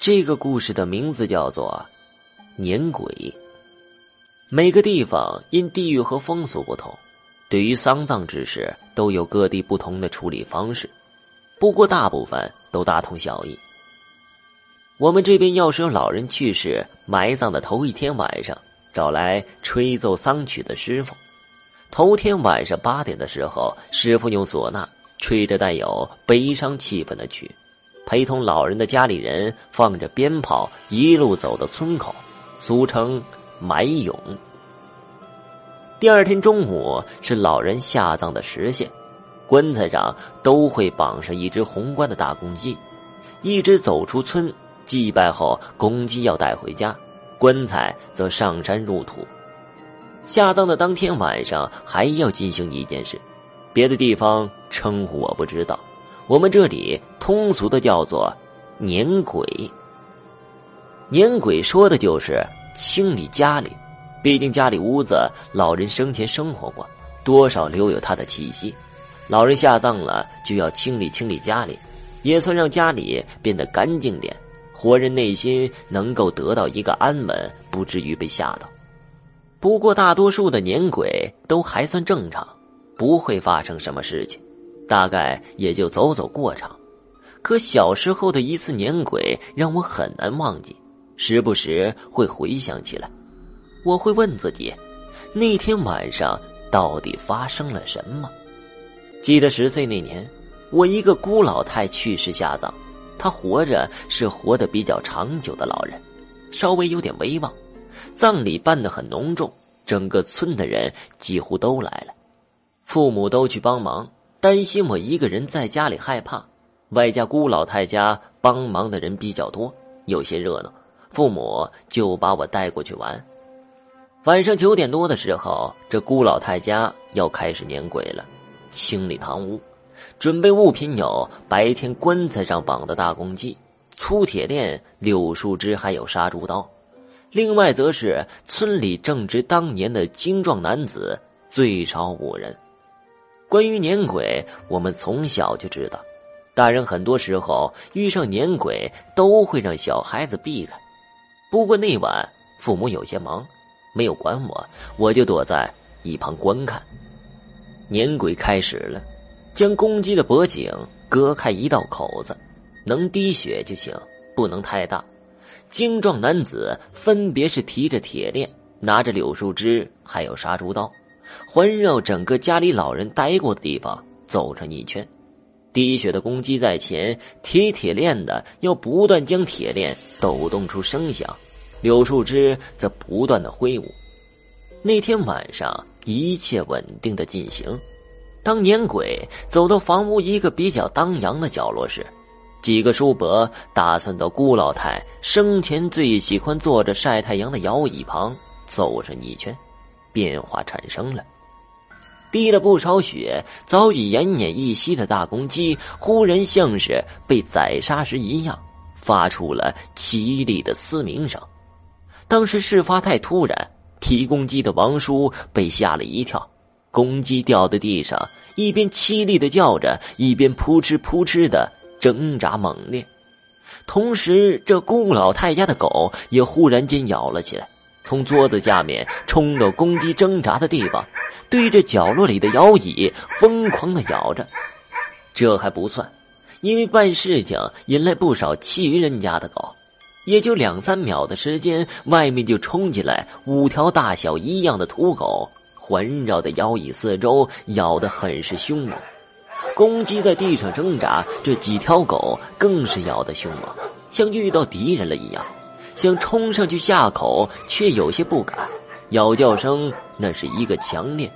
这个故事的名字叫做《年鬼》。每个地方因地域和风俗不同，对于丧葬之事都有各地不同的处理方式，不过大部分都大同小异。我们这边要是有老人去世，埋葬的头一天晚上，找来吹奏丧曲的师傅。头天晚上八点的时候，师傅用唢呐吹着带有悲伤气氛的曲。陪同老人的家里人放着鞭炮，一路走到村口，俗称埋俑。第二天中午是老人下葬的时限，棺材上都会绑上一只红冠的大公鸡，一直走出村祭拜后，公鸡要带回家，棺材则上山入土。下葬的当天晚上还要进行一件事，别的地方称呼我不知道。我们这里通俗的叫做“年鬼”。年鬼说的就是清理家里，毕竟家里屋子老人生前生活过，多少留有他的气息。老人下葬了，就要清理清理家里，也算让家里变得干净点，活人内心能够得到一个安稳，不至于被吓到。不过大多数的年鬼都还算正常，不会发生什么事情。大概也就走走过场，可小时候的一次年鬼让我很难忘记，时不时会回想起来。我会问自己，那天晚上到底发生了什么？记得十岁那年，我一个姑老太去世下葬，她活着是活得比较长久的老人，稍微有点威望，葬礼办得很隆重，整个村的人几乎都来了，父母都去帮忙。担心我一个人在家里害怕，外加姑老太家帮忙的人比较多，有些热闹，父母就把我带过去玩。晚上九点多的时候，这姑老太家要开始撵鬼了，清理堂屋，准备物品有白天棺材上绑的大公鸡、粗铁链、柳树枝，还有杀猪刀。另外则是村里正值当年的精壮男子，最少五人。关于年鬼，我们从小就知道，大人很多时候遇上年鬼都会让小孩子避开。不过那晚父母有些忙，没有管我，我就躲在一旁观看。年鬼开始了，将公鸡的脖颈割开一道口子，能滴血就行，不能太大。精壮男子分别是提着铁链，拿着柳树枝，还有杀猪刀。环绕整个家里老人待过的地方走上一圈，滴血的公鸡在前，提铁链的要不断将铁链抖动出声响，柳树枝则不断的挥舞。那天晚上一切稳定的进行。当年鬼走到房屋一个比较当阳的角落时，几个叔伯打算到姑老太生前最喜欢坐着晒太阳的摇椅旁走上一圈。变化产生了，滴了不少血、早已奄奄一息的大公鸡，忽然像是被宰杀时一样，发出了凄厉的嘶鸣声。当时事发太突然，提公鸡的王叔被吓了一跳，公鸡掉在地上，一边凄厉的叫着，一边扑哧扑哧的挣扎猛烈。同时，这顾老太家的狗也忽然间咬了起来。从桌子下面冲到公鸡挣扎的地方，对着角落里的摇椅疯狂的咬着。这还不算，因为办事情引来不少其余人家的狗，也就两三秒的时间，外面就冲进来五条大小一样的土狗，环绕在摇椅四周，咬得很是凶猛。公鸡在地上挣扎，这几条狗更是咬得凶猛，像遇到敌人了一样。想冲上去下口，却有些不敢。咬叫声那是一个强烈，